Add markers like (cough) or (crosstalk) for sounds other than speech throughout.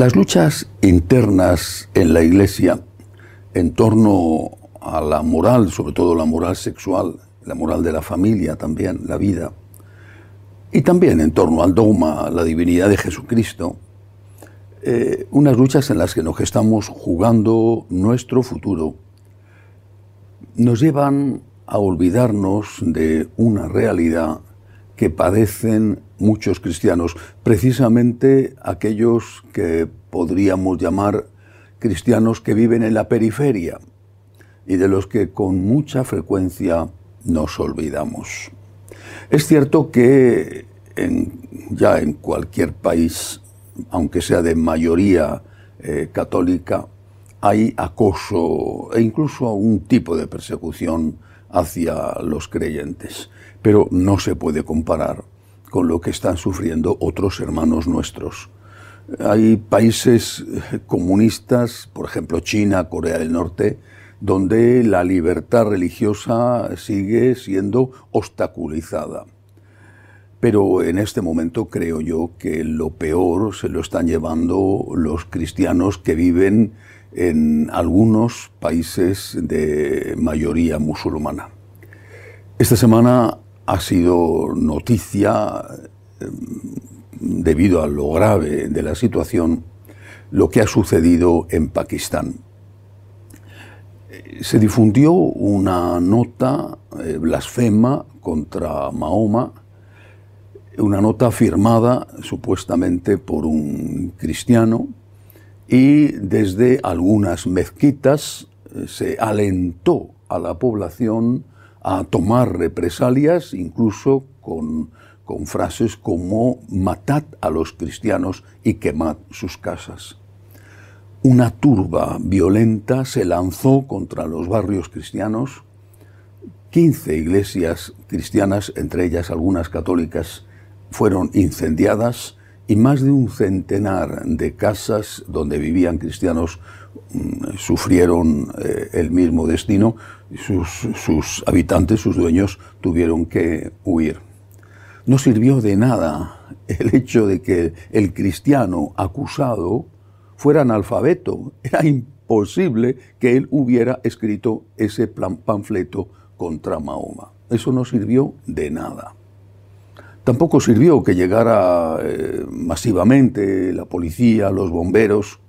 Las luchas internas en la Iglesia en torno a la moral, sobre todo la moral sexual, la moral de la familia también, la vida, y también en torno al dogma, la divinidad de Jesucristo, eh, unas luchas en las que nos estamos jugando nuestro futuro, nos llevan a olvidarnos de una realidad que padecen muchos cristianos, precisamente aquellos que podríamos llamar cristianos que viven en la periferia y de los que con mucha frecuencia nos olvidamos. Es cierto que ya en cualquier país, aunque sea de mayoría eh, católica, hay acoso e incluso un tipo de persecución hacia los creyentes pero no se puede comparar con lo que están sufriendo otros hermanos nuestros. Hay países eh, comunistas, por ejemplo China, Corea del Norte, donde la libertad religiosa sigue siendo obstaculizada. Pero en este momento creo yo que lo peor se lo están llevando los cristianos que viven en algunos países de mayoría musulmana. Esta semana ha sido noticia em, debido a lo grave de la situación lo que ha sucedido en Pakistán. Se difundió una nota eh, blasfema contra Mahoma, una nota firmada supuestamente por un cristiano y desde algunas mezquitas eh, se alentó a la población a tomar represalias, incluso con, frases como matad a los cristianos y quemad sus casas. Una turba violenta se lanzó contra los barrios cristianos. 15 iglesias cristianas, entre ellas algunas católicas, fueron incendiadas y más de un centenar de casas donde vivían cristianos sufrieron eh, el mismo destino, sus, habitantes, sus dueños, tuvieron que huir. No sirvió de nada (laughs) el hecho de que el cristiano acusado fuera analfabeto. Era imposible que él hubiera escrito ese panfleto contra Mahoma. Eso no sirvió de nada. Tampoco sirvió que llegara eh, masivamente la policía, los bomberos,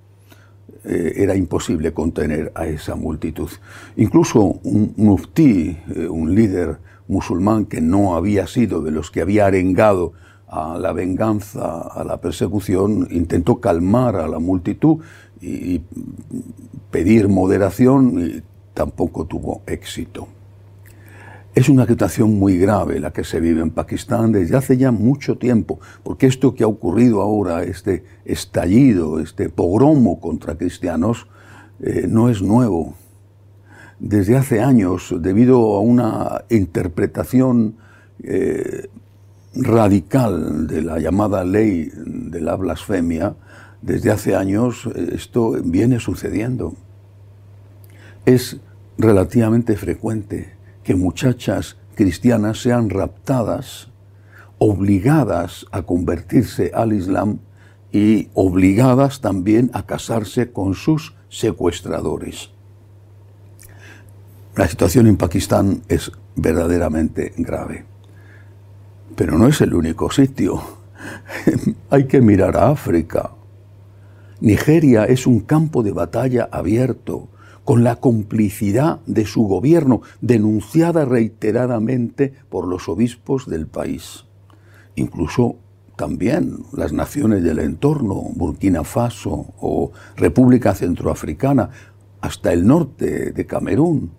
eh, era imposible contener a esa multitud. Incluso un muftí, eh, un líder musulmán que no había sido de los que había arengado a la venganza, a la persecución, intentó calmar a la multitud y pedir moderación y tampoco tuvo éxito. Es una situación muy grave la que se vive en Pakistán desde hace ya mucho tiempo, porque esto que ha ocurrido ahora, este estallido, este pogromo contra cristianos, eh, no es nuevo. Desde hace años, debido a una interpretación eh, radical de la llamada ley de la blasfemia, desde hace años eh, esto viene sucediendo. Es relativamente frecuente que muchachas cristianas sean raptadas, obligadas a convertirse al Islam y obligadas también a casarse con sus secuestradores. La situación en Pakistán es verdaderamente grave. Pero no es el único sitio. (laughs) Hay que mirar a África. Nigeria es un campo de batalla abierto con la complicidad de su gobierno, denunciada reiteradamente por los obispos del país. Incluso también las naciones del entorno, Burkina Faso o República Centroafricana, hasta el norte de Camerún.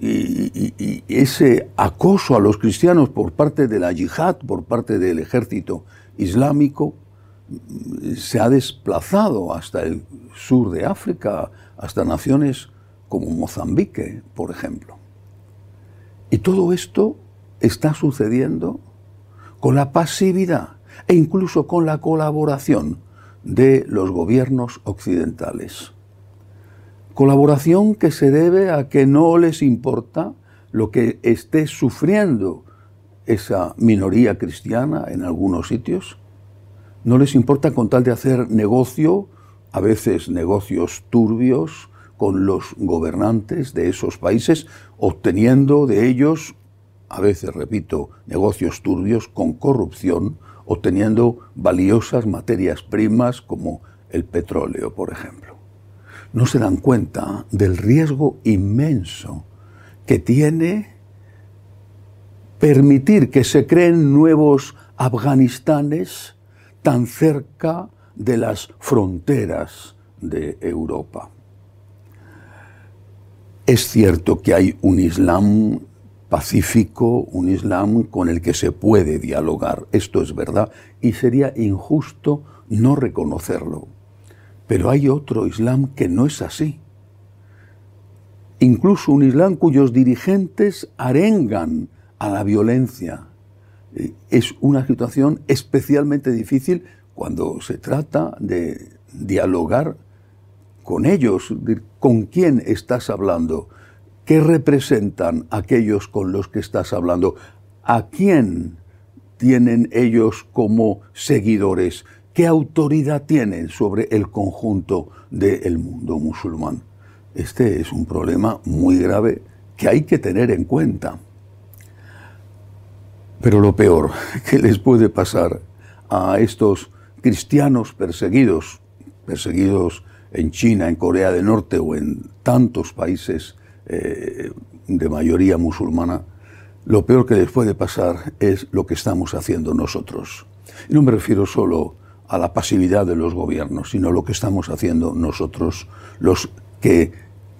Y, ese acoso a los cristianos por parte de la yihad, por parte del ejército islámico, se ha desplazado hasta el sur de África, hasta naciones como Mozambique, por ejemplo. Y todo esto está sucediendo con la pasividad e incluso con la colaboración de los gobiernos occidentales. Colaboración que se debe a que no les importa lo que esté sufriendo esa minoría cristiana en algunos sitios. No les importa con tal de hacer negocio, a veces negocios turbios, con los gobernantes de esos países, obteniendo de ellos, a veces, repito, negocios turbios con corrupción, obteniendo valiosas materias primas como el petróleo, por ejemplo. No se dan cuenta del riesgo inmenso que tiene permitir que se creen nuevos Afganistanes tan cerca de las fronteras de Europa. Es cierto que hay un Islam pacífico, un Islam con el que se puede dialogar. Esto es verdad y sería injusto no reconocerlo. Pero hay otro Islam que no es así. Incluso un Islam cuyos dirigentes arengan a la violencia. Es una situación especialmente difícil cuando se trata de dialogar con ellos, con quién estás hablando, ¿Qué representan aquellos con los que estás hablando? ¿A quién tienen ellos como seguidores? ¿Qué autoridad tienen sobre el conjunto del mundo musulmán? Este es un problema muy grave que hay que tener en cuenta. Pero lo peor (laughs) que les puede pasar a estos cristianos perseguidos, perseguidos en China, en Corea del Norte o en tantos países eh, de mayoría musulmana, lo peor que les puede pasar es lo que estamos haciendo nosotros. Y no me refiero solo a la pasividad de los gobiernos, sino lo que estamos haciendo nosotros, los que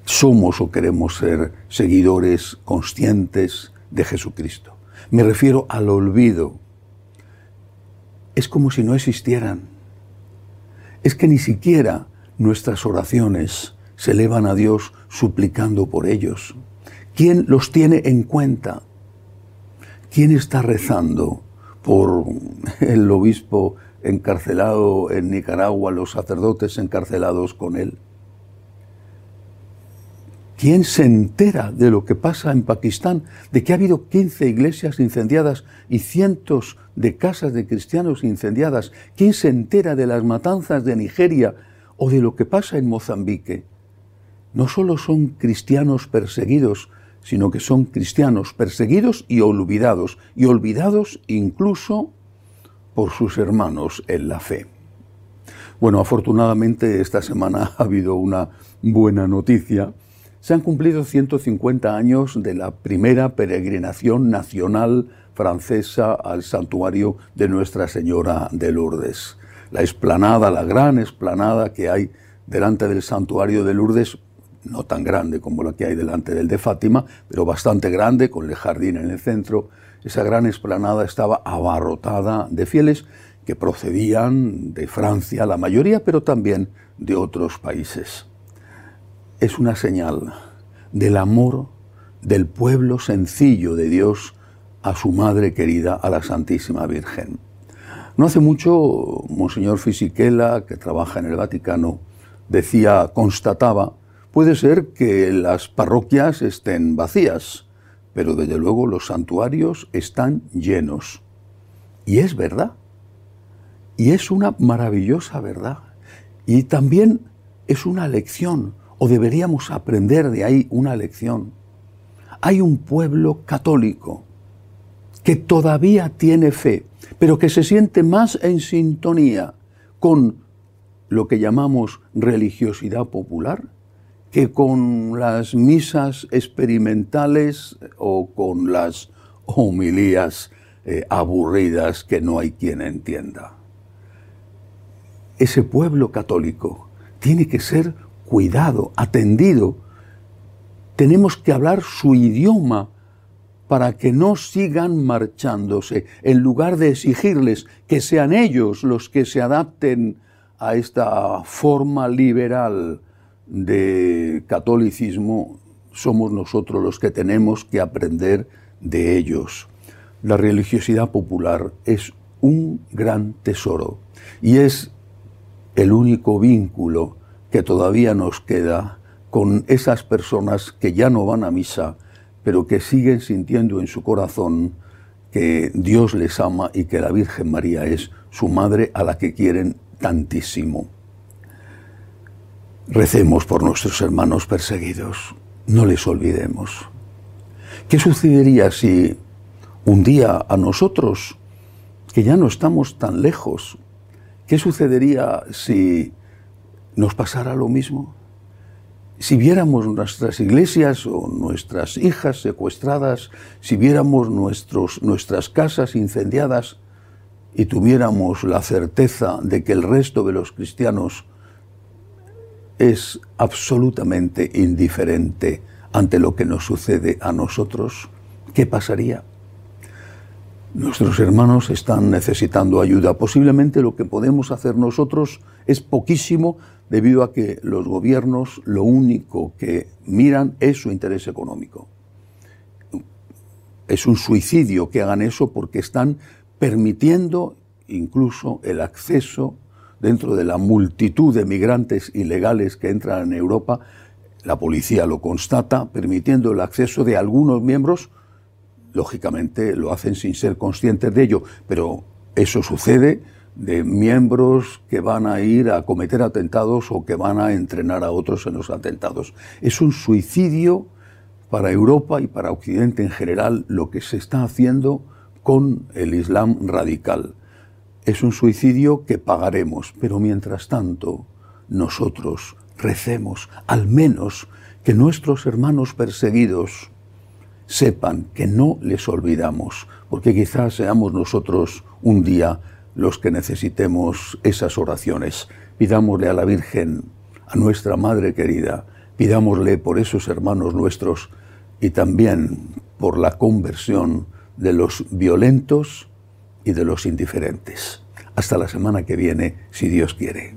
somos o queremos ser seguidores conscientes de Jesucristo. Me refiero al olvido. Es como si no existieran. Es que ni siquiera nuestras oraciones se elevan a Dios suplicando por ellos? ¿Quién los tiene en cuenta? ¿Quién está rezando por el obispo encarcelado en Nicaragua, los sacerdotes encarcelados con él? ¿Quién se entera de lo que pasa en Pakistán? De que ha habido 15 iglesias incendiadas y cientos de casas de cristianos incendiadas. ¿Quién se entera de las matanzas de Nigeria o de lo que pasa en Mozambique? no solo son cristianos perseguidos, sino que son cristianos perseguidos y olvidados, y olvidados incluso por sus hermanos en la fe. Bueno, afortunadamente esta semana (laughs) ha habido una buena noticia. Se han cumplido 150 años de la primera peregrinación nacional francesa al santuario de Nuestra Señora de Lourdes. La esplanada, la gran esplanada que hay delante del santuario de Lourdes, no tan grande como la que hay delante del de Fátima, pero bastante grande, con el jardín en el centro. Esa gran esplanada estaba abarrotada de fieles que procedían de Francia, la mayoría, pero también de otros países. Es una señal del amor del pueblo sencillo de Dios a su madre querida, a la Santísima Virgen. No hace mucho, Monseñor Fisichella, que trabaja en el Vaticano, decía, constataba, Puede ser que las parroquias estén vacías, pero desde luego los santuarios están llenos. Y es verdad. Y es una maravillosa verdad. Y también es una lección, o deberíamos aprender de ahí una lección. Hay un pueblo católico que todavía tiene fe, pero que se siente más en sintonía con lo que llamamos religiosidad popular que con las misas experimentales o con las homilías eh, aburridas que no hay quien entienda. Ese pueblo católico tiene que ser cuidado, atendido. Tenemos que hablar su idioma para que no sigan marchándose, en lugar de exigirles que sean ellos los que se adapten a esta forma liberal de catolicismo, somos nosotros los que tenemos que aprender de ellos. La religiosidad popular es un gran tesoro y es el único vínculo que todavía nos queda con esas personas que ya no van a misa, pero que siguen sintiendo en su corazón que Dios les ama y que la Virgen María es su madre a la que quieren tantísimo. Recemos por nuestros hermanos perseguidos, no les olvidemos. ¿Qué sucedería si un día a nosotros, que ya no estamos tan lejos, qué sucedería si nos pasara lo mismo? si viéramos nuestras iglesias o nuestras hijas secuestradas, si viéramos nuestros, nuestras casas incendiadas y tuviéramos la certeza de que el resto de los cristianos es absolutamente indiferente ante lo que nos sucede a nosotros, ¿qué pasaría? Nuestros hermanos están necesitando ayuda. Posiblemente lo que podemos hacer nosotros es poquísimo debido a que los gobiernos lo único que miran es su interés económico. Es un suicidio que hagan eso porque están permitiendo incluso el acceso dentro de la multitud de migrantes ilegales que entran en Europa, la policía lo constata, permitiendo el acceso de algunos miembros, lógicamente lo hacen sin ser conscientes de ello, pero eso sucede de miembros que van a ir a cometer atentados o que van a entrenar a otros en los atentados. Es un suicidio para Europa y para Occidente en general lo que se está haciendo con el Islam radical. Es un suicidio que pagaremos, pero mientras tanto nosotros recemos al menos que nuestros hermanos perseguidos sepan que no les olvidamos, porque quizás seamos nosotros un día los que necesitemos esas oraciones. Pidámosle a la Virgen, a nuestra Madre querida, pidámosle por esos hermanos nuestros y también por la conversión de los violentos y de los indiferentes. Hasta la semana que viene, si Dios quiere.